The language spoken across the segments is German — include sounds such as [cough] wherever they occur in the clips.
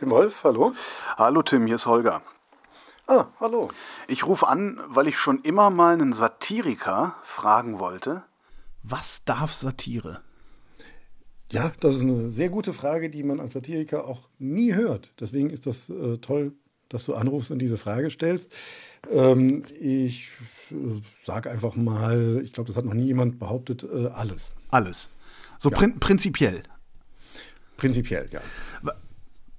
Tim Wolf, hallo. Hallo Tim, hier ist Holger. Ah, hallo. Ich rufe an, weil ich schon immer mal einen Satiriker fragen wollte. Was darf Satire? Ja, das ist eine sehr gute Frage, die man als Satiriker auch nie hört. Deswegen ist das äh, toll, dass du anrufst und diese Frage stellst. Ähm, ich äh, sage einfach mal, ich glaube, das hat noch nie jemand behauptet, äh, alles. Alles. So ja. prin prinzipiell. Prinzipiell, ja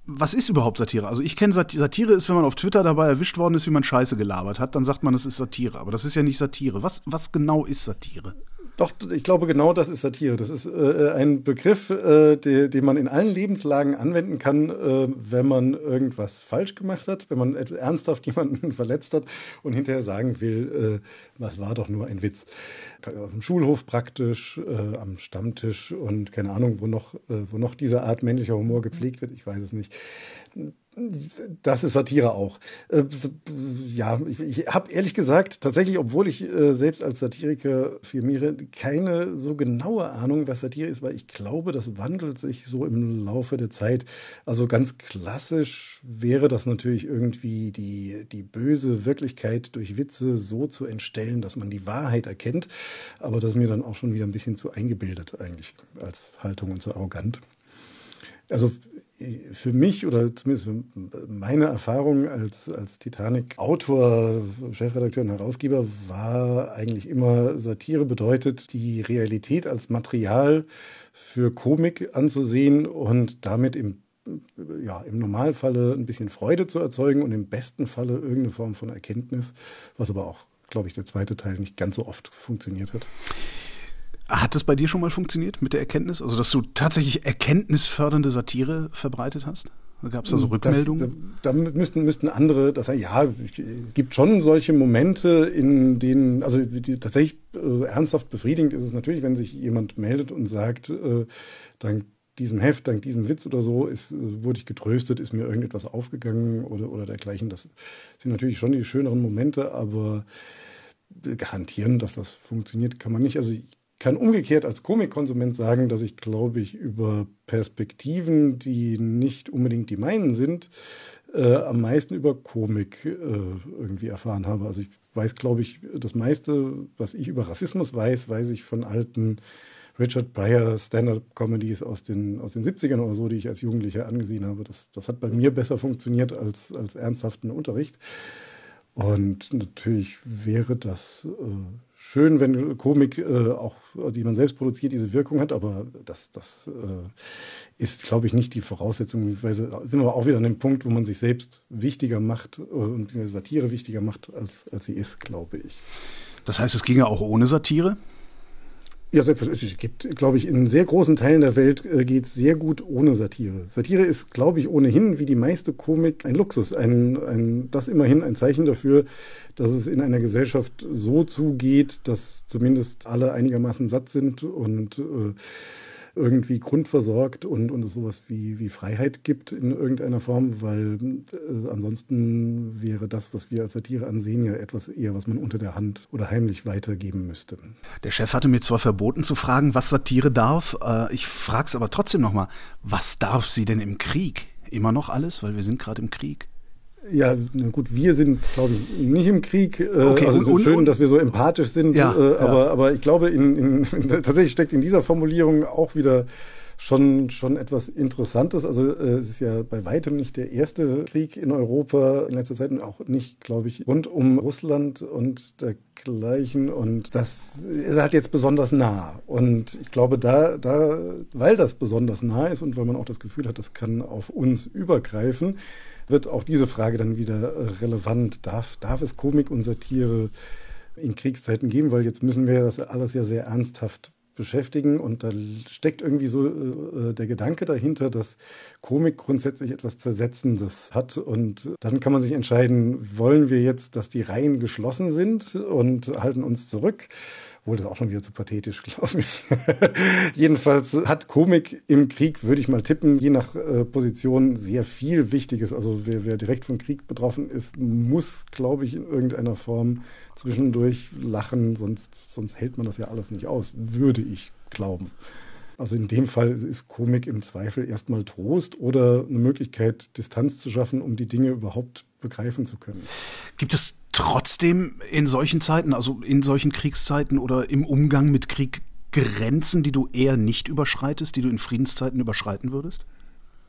was ist überhaupt Satire? Also ich kenne Satire ist, wenn man auf Twitter dabei erwischt worden ist, wie man Scheiße gelabert hat, dann sagt man, es ist Satire. Aber das ist ja nicht Satire. Was, was genau ist Satire? Doch, ich glaube, genau das ist Satire. Das ist äh, ein Begriff, äh, die, den man in allen Lebenslagen anwenden kann, äh, wenn man irgendwas falsch gemacht hat, wenn man ernsthaft [laughs] jemanden verletzt hat und hinterher sagen will, äh, was war doch nur ein Witz. Auf dem Schulhof praktisch, äh, am Stammtisch und keine Ahnung, wo noch, äh, wo noch diese Art männlicher Humor gepflegt wird, ich weiß es nicht das ist Satire auch. Äh, ja, ich, habe ehrlich gesagt tatsächlich, obwohl ich äh, selbst als Satiriker firmiere, keine so genaue Ahnung, was Satire ist, weil ich glaube, das wandelt sich so im Laufe der Zeit. Also ganz klassisch wäre das natürlich irgendwie die, die böse Wirklichkeit durch Witze so zu entstellen, dass man die Wahrheit erkennt. Aber das ist mir dann auch schon wieder ein bisschen zu eingebildet eigentlich als Haltung und so arrogant. Also für mich oder zumindest für meine Erfahrung als, als Titanic-Autor, Chefredakteur und Herausgeber war eigentlich immer, Satire bedeutet, die Realität als Material für Komik anzusehen und damit im, ja, im Normalfalle ein bisschen Freude zu erzeugen und im besten Falle irgendeine Form von Erkenntnis, was aber auch, glaube ich, der zweite Teil nicht ganz so oft funktioniert hat. Hat das bei dir schon mal funktioniert mit der Erkenntnis? Also, dass du tatsächlich erkenntnisfördernde Satire verbreitet hast? Gab es da so Rückmeldungen? da müssten, müssten andere, das, ja, es gibt schon solche Momente, in denen, also die, tatsächlich äh, ernsthaft befriedigend ist es natürlich, wenn sich jemand meldet und sagt, äh, dank diesem Heft, dank diesem Witz oder so, ist, äh, wurde ich getröstet, ist mir irgendetwas aufgegangen oder, oder dergleichen. Das sind natürlich schon die schöneren Momente, aber garantieren, dass das funktioniert, kann man nicht. Also ich kann umgekehrt als Komikkonsument sagen, dass ich, glaube ich, über Perspektiven, die nicht unbedingt die meinen sind, äh, am meisten über Komik äh, irgendwie erfahren habe. Also ich weiß, glaube ich, das meiste, was ich über Rassismus weiß, weiß ich von alten Richard Pryor Stand-up-Comedies aus den, aus den 70ern oder so, die ich als Jugendlicher angesehen habe. Das, das hat bei mir besser funktioniert als, als ernsthaften Unterricht. Und natürlich wäre das äh, schön, wenn Komik äh, auch, die man selbst produziert, diese Wirkung hat, aber das, das äh, ist, glaube ich, nicht die Voraussetzung. Beziehungsweise sind wir auch wieder an dem Punkt, wo man sich selbst wichtiger macht äh, und Satire wichtiger macht, als, als sie ist, glaube ich. Das heißt, es ginge auch ohne Satire? Ja, selbstverständlich. Es gibt, glaube ich, in sehr großen Teilen der Welt äh, geht es sehr gut ohne Satire. Satire ist, glaube ich, ohnehin wie die meiste Komik ein Luxus. Ein, ein, das immerhin ein Zeichen dafür, dass es in einer Gesellschaft so zugeht, dass zumindest alle einigermaßen satt sind und äh, irgendwie grundversorgt und, und es sowas wie, wie Freiheit gibt in irgendeiner Form, weil äh, ansonsten wäre das, was wir als Satire ansehen, ja etwas eher, was man unter der Hand oder heimlich weitergeben müsste. Der Chef hatte mir zwar verboten zu fragen, was Satire darf, äh, ich frage es aber trotzdem nochmal, was darf sie denn im Krieg? Immer noch alles, weil wir sind gerade im Krieg. Ja, na gut, wir sind, glaube ich, nicht im Krieg. Äh, okay, also und, schön, und, dass wir so empathisch sind. Ja, äh, aber, ja. aber ich glaube, in, in, [laughs] tatsächlich steckt in dieser Formulierung auch wieder schon, schon etwas Interessantes. Also äh, es ist ja bei weitem nicht der erste Krieg in Europa in letzter Zeit und auch nicht, glaube ich, rund um Russland und dergleichen. Und das ist halt jetzt besonders nah. Und ich glaube, da, da, weil das besonders nah ist und weil man auch das Gefühl hat, das kann auf uns übergreifen, wird auch diese Frage dann wieder äh, relevant. Darf, darf es Komik und Satire in Kriegszeiten geben? Weil jetzt müssen wir das alles ja sehr ernsthaft beschäftigen und da steckt irgendwie so äh, äh, der Gedanke dahinter, dass Komik grundsätzlich etwas Zersetzendes hat und dann kann man sich entscheiden, wollen wir jetzt, dass die Reihen geschlossen sind und halten uns zurück obwohl das auch schon wieder zu pathetisch, [laughs] glaube ich. Jedenfalls hat Komik im Krieg, würde ich mal tippen, je nach äh, Position sehr viel Wichtiges. Also wer, wer direkt vom Krieg betroffen ist, muss, glaube ich, in irgendeiner Form zwischendurch lachen, sonst, sonst hält man das ja alles nicht aus, würde ich glauben. Also in dem Fall ist Komik im Zweifel erstmal Trost oder eine Möglichkeit, Distanz zu schaffen, um die Dinge überhaupt begreifen zu können. Gibt es trotzdem in solchen Zeiten, also in solchen Kriegszeiten oder im Umgang mit Krieg, Grenzen, die du eher nicht überschreitest, die du in Friedenszeiten überschreiten würdest?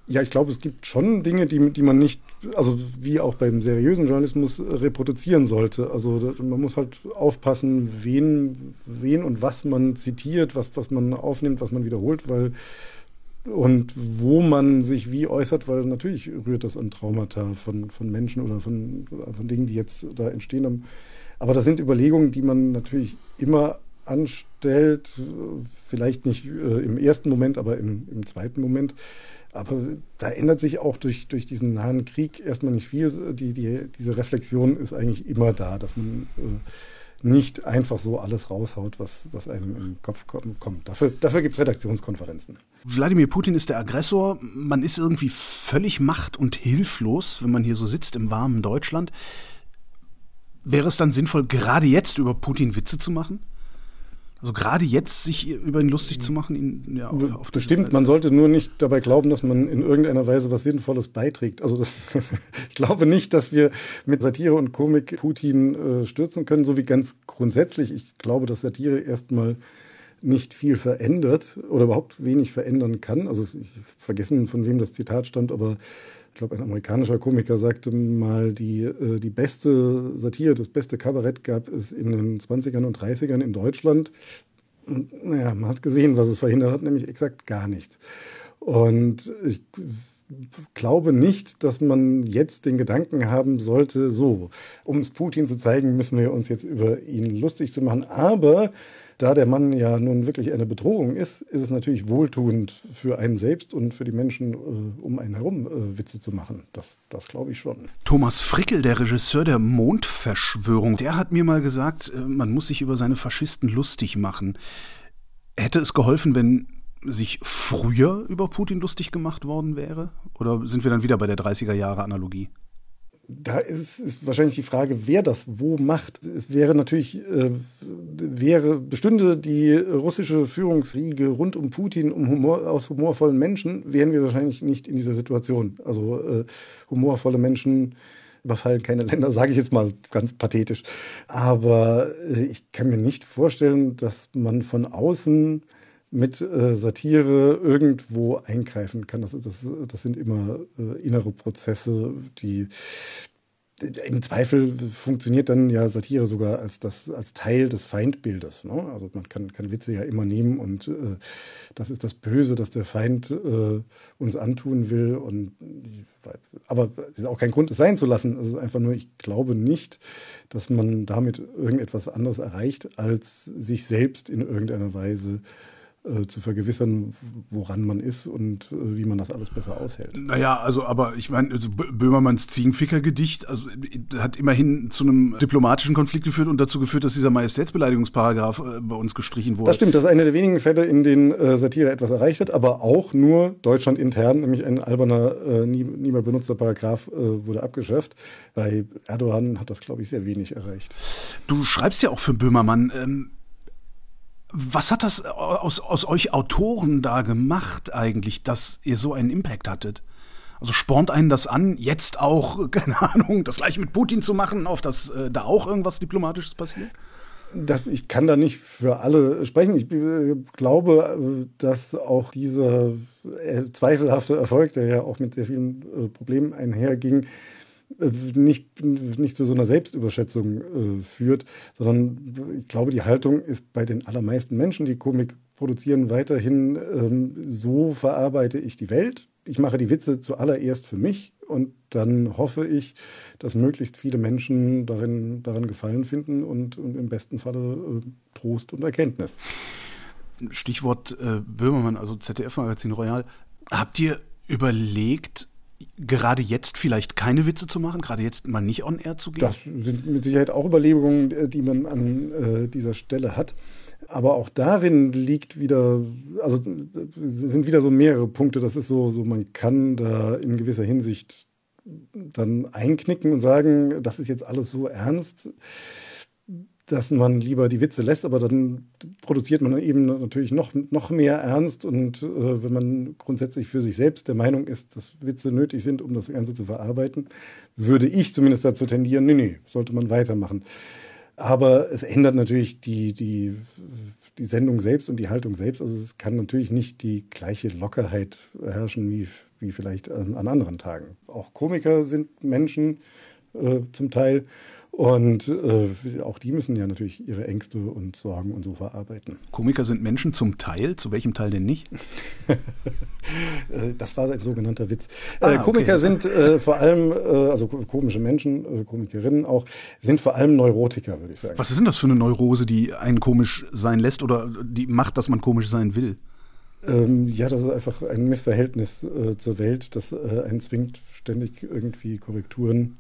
Ja, ich glaube, es gibt schon Dinge, die, die man nicht, also wie auch beim seriösen Journalismus, reproduzieren sollte. Also man muss halt aufpassen, wen, wen und was man zitiert, was, was man aufnimmt, was man wiederholt, weil und wo man sich wie äußert, weil natürlich rührt das an Traumata von, von Menschen oder von, von Dingen, die jetzt da entstehen. Aber das sind Überlegungen, die man natürlich immer anstellt, vielleicht nicht äh, im ersten Moment, aber im, im zweiten Moment. Aber da ändert sich auch durch, durch diesen nahen Krieg erstmal nicht viel. Die, die, diese Reflexion ist eigentlich immer da, dass man äh, nicht einfach so alles raushaut, was, was einem im Kopf kommt. Dafür, dafür gibt es Redaktionskonferenzen. Wladimir Putin ist der Aggressor. Man ist irgendwie völlig macht- und hilflos, wenn man hier so sitzt im warmen Deutschland. Wäre es dann sinnvoll, gerade jetzt über Putin Witze zu machen? Also gerade jetzt sich über ihn lustig zu machen, ihn ja auf, auf Bestimmt, man sollte nur nicht dabei glauben, dass man in irgendeiner Weise was Sinnvolles beiträgt. Also das, [laughs] ich glaube nicht, dass wir mit Satire und Komik Putin äh, stürzen können, so wie ganz grundsätzlich. Ich glaube, dass Satire erstmal nicht viel verändert oder überhaupt wenig verändern kann. Also ich vergessen, von wem das Zitat stammt, aber ich glaube, ein amerikanischer Komiker sagte mal, die, äh, die beste Satire, das beste Kabarett gab es in den 20ern und 30ern in Deutschland. Naja, man hat gesehen, was es verhindert hat, nämlich exakt gar nichts. Und ich glaube nicht, dass man jetzt den Gedanken haben sollte, so, um es Putin zu zeigen, müssen wir uns jetzt über ihn lustig zu machen. Aber da der Mann ja nun wirklich eine Bedrohung ist, ist es natürlich wohltuend für einen selbst und für die Menschen äh, um einen herum äh, Witze zu machen. Das, das glaube ich schon. Thomas Frickel, der Regisseur der Mondverschwörung, der hat mir mal gesagt, äh, man muss sich über seine Faschisten lustig machen. Hätte es geholfen, wenn sich früher über Putin lustig gemacht worden wäre? Oder sind wir dann wieder bei der 30er Jahre Analogie? da ist, ist, wahrscheinlich die Frage, wer das wo macht. Es wäre natürlich, äh, wäre, bestünde die russische Führungsriege rund um Putin um Humor, aus humorvollen Menschen, wären wir wahrscheinlich nicht in dieser Situation. Also äh, humorvolle Menschen überfallen keine Länder, [laughs] sage ich jetzt mal ganz pathetisch. Aber äh, ich kann mir nicht vorstellen, dass man von außen mit äh, Satire irgendwo eingreifen kann. Das, das, das sind immer äh, innere Prozesse, die im Zweifel funktioniert dann ja Satire sogar als, das, als Teil des Feindbildes. Ne? Also man kann, kann Witze ja immer nehmen und äh, das ist das Böse, das der Feind äh, uns antun will. Und, aber es ist auch kein Grund, es sein zu lassen. Es ist einfach nur, ich glaube nicht, dass man damit irgendetwas anderes erreicht, als sich selbst in irgendeiner Weise äh, zu vergewissern, woran man ist und äh, wie man das alles besser aushält. Naja, also, aber ich meine, also Böhmermanns Ziegenficker-Gedicht also, hat immerhin zu einem diplomatischen Konflikt geführt und dazu geführt, dass dieser Majestätsbeleidigungsparagraph äh, bei uns gestrichen wurde. Das stimmt, das ist einer der wenigen Fälle, in denen äh, Satire etwas erreicht hat, aber auch nur Deutschland intern, nämlich ein alberner, äh, nie, nie mehr benutzter Paragraph äh, wurde abgeschafft. Bei Erdogan hat das, glaube ich, sehr wenig erreicht. Du schreibst ja auch für Böhmermann. Ähm was hat das aus, aus euch Autoren da gemacht eigentlich, dass ihr so einen Impact hattet? Also spornt einen das an, jetzt auch, [laughs] keine Ahnung, das gleiche mit Putin zu machen, auf dass äh, da auch irgendwas Diplomatisches passiert? Das, ich kann da nicht für alle sprechen. Ich äh, glaube, äh, dass auch dieser äh, zweifelhafte Erfolg, der ja auch mit sehr vielen äh, Problemen einherging, nicht, nicht zu so einer Selbstüberschätzung äh, führt, sondern ich glaube, die Haltung ist bei den allermeisten Menschen, die Komik produzieren, weiterhin ähm, so verarbeite ich die Welt. Ich mache die Witze zuallererst für mich und dann hoffe ich, dass möglichst viele Menschen darin, daran Gefallen finden und, und im besten Falle äh, Trost und Erkenntnis. Stichwort äh, Böhmermann, also ZDF-Magazin Royal. Habt ihr überlegt, gerade jetzt vielleicht keine Witze zu machen, gerade jetzt mal nicht on air zu gehen? Das sind mit Sicherheit auch Überlegungen, die man an äh, dieser Stelle hat. Aber auch darin liegt wieder, also sind wieder so mehrere Punkte. Das ist so, so man kann da in gewisser Hinsicht dann einknicken und sagen, das ist jetzt alles so ernst dass man lieber die Witze lässt, aber dann produziert man eben natürlich noch, noch mehr Ernst. Und äh, wenn man grundsätzlich für sich selbst der Meinung ist, dass Witze nötig sind, um das Ganze zu verarbeiten, würde ich zumindest dazu tendieren, nee, nee, sollte man weitermachen. Aber es ändert natürlich die, die, die Sendung selbst und die Haltung selbst. Also es kann natürlich nicht die gleiche Lockerheit herrschen wie, wie vielleicht an, an anderen Tagen. Auch Komiker sind Menschen äh, zum Teil. Und äh, auch die müssen ja natürlich ihre Ängste und Sorgen und so verarbeiten. Komiker sind Menschen zum Teil, zu welchem Teil denn nicht? [laughs] Äh, das war ein sogenannter Witz. Äh, ah, Komiker okay. sind äh, vor allem, äh, also komische Menschen, Komikerinnen auch, sind vor allem Neurotiker, würde ich sagen. Was ist denn das für eine Neurose, die einen komisch sein lässt oder die macht, dass man komisch sein will? Ähm, ja, das ist einfach ein Missverhältnis zur Welt, das einen zwingt, ständig irgendwie Korrekturen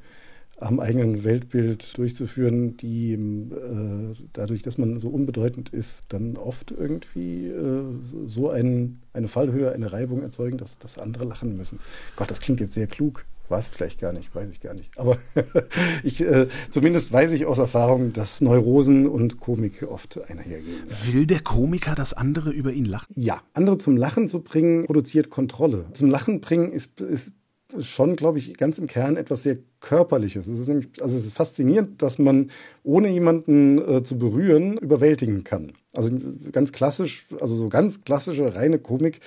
am eigenen Weltbild durchzuführen, die äh, dadurch, dass man so unbedeutend ist, dann oft irgendwie äh, so ein, eine Fallhöhe, eine Reibung erzeugen, dass, dass andere lachen müssen. Gott, das klingt jetzt sehr klug. War es vielleicht gar nicht, weiß ich gar nicht. Aber [laughs] ich, äh, zumindest weiß ich aus Erfahrung, dass Neurosen und Komik oft einhergehen. Will der Komiker, dass andere über ihn lachen? Ja, andere zum Lachen zu bringen, produziert Kontrolle. Zum Lachen bringen ist, ist schon, glaube ich, ganz im Kern etwas sehr Körperliches. Es ist nämlich, also es ist faszinierend, dass man ohne jemanden äh, zu berühren überwältigen kann. Also ganz klassisch, also so ganz klassische reine Komik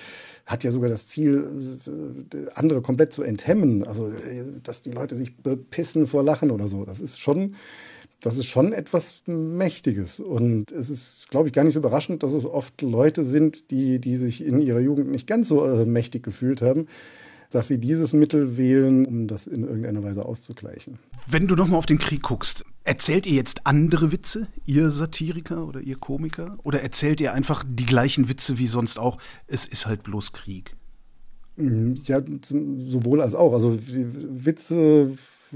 hat ja sogar das Ziel, äh, andere komplett zu enthemmen. Also äh, dass die Leute sich bepissen vor Lachen oder so. Das ist schon das ist schon etwas Mächtiges. Und es ist, glaube ich, gar nicht so überraschend, dass es oft Leute sind, die, die sich in ihrer Jugend nicht ganz so äh, mächtig gefühlt haben, dass sie dieses Mittel wählen, um das in irgendeiner Weise auszugleichen. Wenn du nochmal auf den Krieg guckst, erzählt ihr jetzt andere Witze, ihr Satiriker oder ihr Komiker? Oder erzählt ihr einfach die gleichen Witze wie sonst auch? Es ist halt bloß Krieg. Mm, ja, sowohl als auch. Also Witze,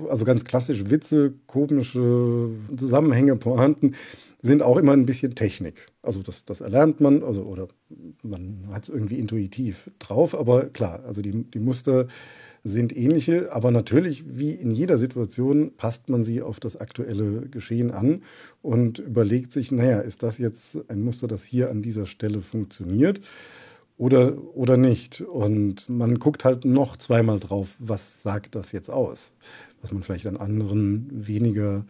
also ganz klassisch Witze, komische Zusammenhänge, Pointen sind auch immer ein bisschen Technik. Also das, das erlernt man, also oder man hat es irgendwie intuitiv drauf, aber klar, also die, die Muster sind ähnliche, aber natürlich, wie in jeder Situation, passt man sie auf das aktuelle Geschehen an und überlegt sich, naja, ist das jetzt ein Muster, das hier an dieser Stelle funktioniert oder, oder nicht? Und man guckt halt noch zweimal drauf, was sagt das jetzt aus, was man vielleicht an anderen weniger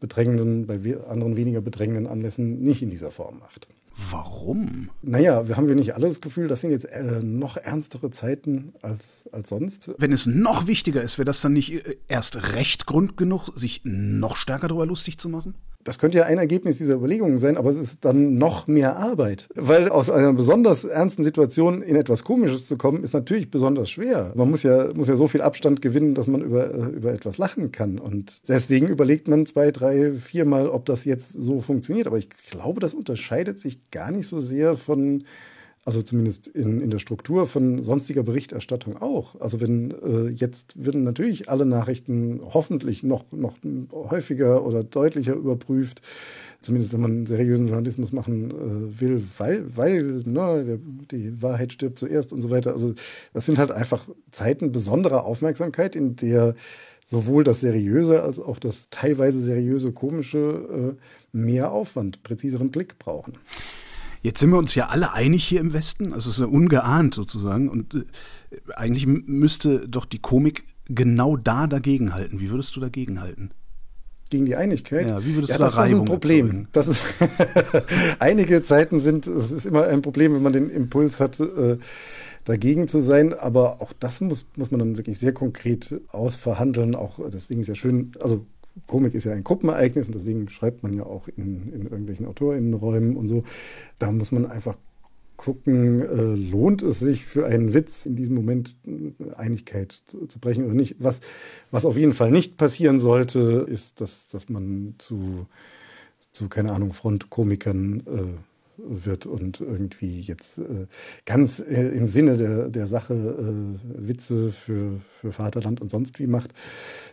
bedrängenden, bei anderen weniger bedrängenden Anlässen nicht in dieser Form macht. Warum? Naja, wir haben wir nicht alle das Gefühl, das sind jetzt äh, noch ernstere Zeiten als, als sonst. Wenn es noch wichtiger ist, wäre das dann nicht äh, erst recht Grund genug, sich noch stärker darüber lustig zu machen? Das könnte ja ein Ergebnis dieser Überlegungen sein, aber es ist dann noch mehr Arbeit. Weil aus einer besonders ernsten Situation in etwas Komisches zu kommen, ist natürlich besonders schwer. Man muss ja, muss ja so viel Abstand gewinnen, dass man über, äh, über etwas lachen kann. Und deswegen überlegt man zwei, drei, viermal, ob das jetzt so funktioniert. Aber ich glaube, das unterscheidet sich gar nicht so sehr von also zumindest in, in der Struktur von sonstiger Berichterstattung auch. Also wenn äh, jetzt werden natürlich alle Nachrichten hoffentlich noch, noch häufiger oder deutlicher überprüft, zumindest wenn man seriösen Journalismus machen äh, will, weil, weil ne, die Wahrheit stirbt zuerst und so weiter. Also das sind halt einfach Zeiten besonderer Aufmerksamkeit, in der sowohl das Seriöse als auch das teilweise seriöse Komische äh, mehr Aufwand, präziseren Blick brauchen. Jetzt sind wir uns ja alle einig hier im Westen, also es ist ja ungeahnt sozusagen. Und äh, eigentlich müsste doch die Komik genau da dagegenhalten. Wie würdest du dagegenhalten? Gegen die Einigkeit? Ja, wie würdest ja, du da das Reibung ist ein Problem. Das ist [laughs] einige Zeiten sind, es ist immer ein Problem, wenn man den Impuls hat, äh, dagegen zu sein. Aber auch das muss, muss man dann wirklich sehr konkret ausverhandeln. Auch deswegen ist ja schön, also Komik ist ja ein Gruppenereignis und deswegen schreibt man ja auch in, in irgendwelchen AutorInnenräumen und so. Da muss man einfach gucken, äh, lohnt es sich für einen Witz in diesem Moment äh, Einigkeit zu, zu, brechen oder nicht. Was, was auf jeden Fall nicht passieren sollte, ist, dass, dass man zu, zu, keine Ahnung, Frontkomikern äh, wird und irgendwie jetzt äh, ganz äh, im Sinne der, der Sache äh, Witze für, für Vaterland und sonst wie macht,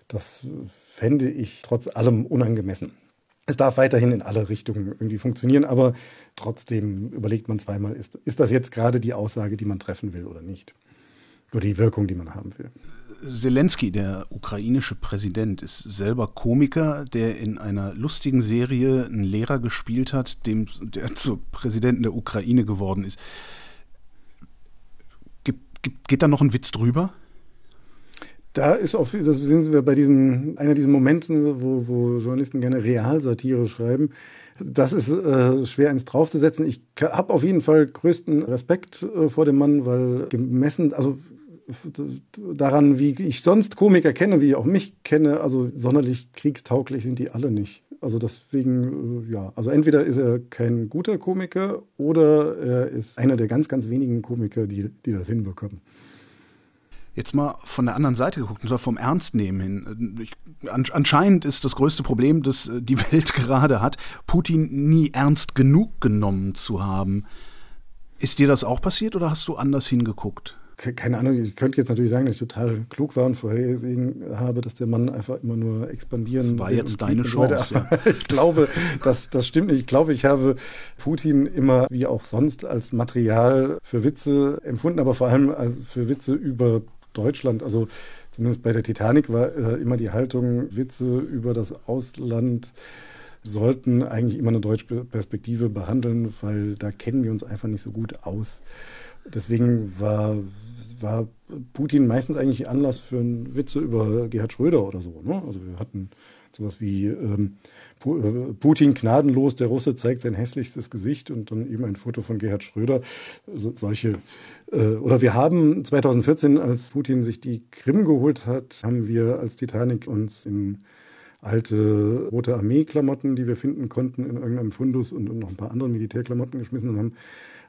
das fände ich trotz allem unangemessen. Es darf weiterhin in alle Richtungen irgendwie funktionieren, aber trotzdem überlegt man zweimal, ist, ist das jetzt gerade die Aussage, die man treffen will oder nicht. Oder die Wirkung, die man haben will. Zelensky, der ukrainische Präsident, ist selber Komiker, der in einer lustigen Serie einen Lehrer gespielt hat, dem, der zur Präsidenten der Ukraine geworden ist. Gibt, gibt, geht da noch ein Witz drüber? Da ist auch, das sind wir bei diesen, einer dieser Momenten, wo, wo Journalisten gerne Realsatire schreiben. Das ist äh, schwer ins draufzusetzen. Ich habe auf jeden Fall größten Respekt äh, vor dem Mann, weil gemessen, also daran, wie ich sonst Komiker kenne, wie ich auch mich kenne, also sonderlich kriegstauglich sind die alle nicht. Also deswegen, äh, ja, also entweder ist er kein guter Komiker oder er ist einer der ganz, ganz wenigen Komiker, die, die das hinbekommen. Jetzt mal von der anderen Seite geguckt, und zwar vom Ernstnehmen hin. Ich, anscheinend ist das größte Problem, das äh, die [laughs] Welt gerade hat, Putin nie ernst genug genommen zu haben. Ist dir das auch passiert oder hast du anders hingeguckt? Keine Ahnung, ich könnte jetzt natürlich sagen, dass ich total klug war und vorhergesehen habe, dass der Mann einfach immer nur expandieren Das war jetzt deine Chance. Ja. ich glaube, das, das stimmt nicht. Ich glaube, ich habe Putin immer, wie auch sonst, als Material für Witze empfunden, aber vor allem als für Witze über Deutschland. Also zumindest bei der Titanic war äh, immer die Haltung, Witze über das Ausland sollten eigentlich immer eine deutsche Perspektive behandeln, weil da kennen wir uns einfach nicht so gut aus. Deswegen war war Putin meistens eigentlich Anlass für einen Witze über Gerhard Schröder oder so. Ne? Also wir hatten sowas wie ähm, äh, Putin gnadenlos, der Russe zeigt sein hässlichstes Gesicht und dann eben ein Foto von Gerhard Schröder. So, solche äh, oder wir haben 2014, als Putin sich die Krim geholt hat, haben wir als Titanic uns in alte Rote Armee-Klamotten, die wir finden konnten, in irgendeinem Fundus und, und noch ein paar andere Militärklamotten geschmissen und haben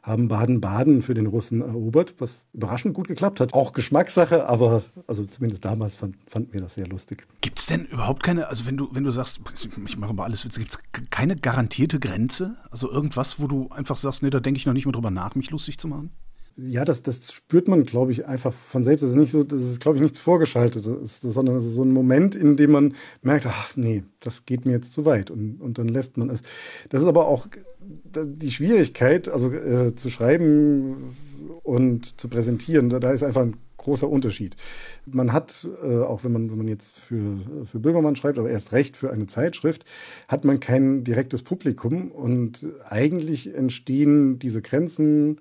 haben Baden-Baden für den Russen erobert, was überraschend gut geklappt hat. Auch Geschmackssache, aber also zumindest damals fand, fanden wir das sehr lustig. Gibt es denn überhaupt keine, also wenn du, wenn du sagst, ich mache über alles Witze, gibt es keine garantierte Grenze? Also irgendwas, wo du einfach sagst, nee, da denke ich noch nicht mehr drüber nach, mich lustig zu machen? Ja, das, das spürt man, glaube ich, einfach von selbst. Das ist nicht so, das ist, glaube ich, nichts Vorgeschaltetes, sondern es ist so ein Moment, in dem man merkt, ach nee, das geht mir jetzt zu weit und, und dann lässt man es. Das ist aber auch die Schwierigkeit, also äh, zu schreiben und zu präsentieren, da, da ist einfach ein großer Unterschied. Man hat, äh, auch wenn man, wenn man jetzt für, für Böhmermann schreibt, aber erst recht für eine Zeitschrift, hat man kein direktes Publikum und eigentlich entstehen diese Grenzen,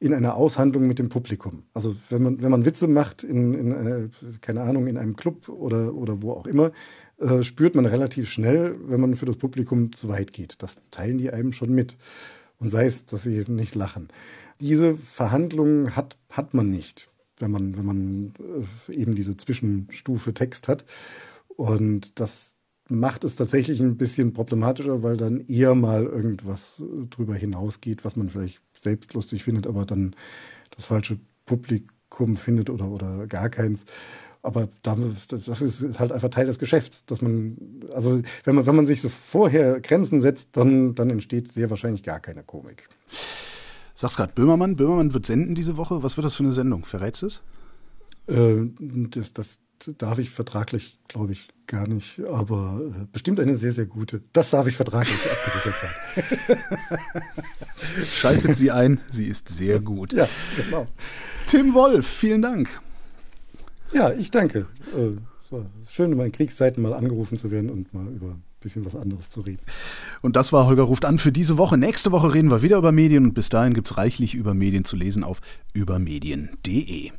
in einer Aushandlung mit dem Publikum. Also wenn man, wenn man Witze macht in, in äh, keine Ahnung, in einem Club oder, oder wo auch immer, äh, spürt man relativ schnell, wenn man für das Publikum zu weit geht. Das teilen die einem schon mit. Und sei es, dass sie nicht lachen. Diese Verhandlungen hat, hat man nicht, wenn man, wenn man äh, eben diese Zwischenstufe Text hat. Und das macht es tatsächlich ein bisschen problematischer, weil dann eher mal irgendwas drüber hinausgeht, was man vielleicht selbst lustig findet, aber dann das falsche Publikum findet oder, oder gar keins. Aber das ist halt einfach Teil des Geschäfts, dass man, also wenn man, wenn man sich so vorher Grenzen setzt, dann, dann entsteht sehr wahrscheinlich gar keine Komik. Sagst gerade Böhmermann, Böhmermann wird senden diese Woche. Was wird das für eine Sendung? Verrätst es? Äh, das, das darf ich vertraglich, glaube ich, gar nicht, aber äh, bestimmt eine sehr, sehr gute. Das darf ich vertraglich [laughs] abgesichert sein. [laughs] Schaltet sie ein, sie ist sehr gut. Ja, genau. Tim Wolf, vielen Dank. Ja, ich danke. Äh, es war schön, in meinen Kriegszeiten mal angerufen zu werden und mal über ein bisschen was anderes zu reden. Und das war Holger ruft an für diese Woche. Nächste Woche reden wir wieder über Medien und bis dahin gibt es reichlich über Medien zu lesen auf übermedien.de.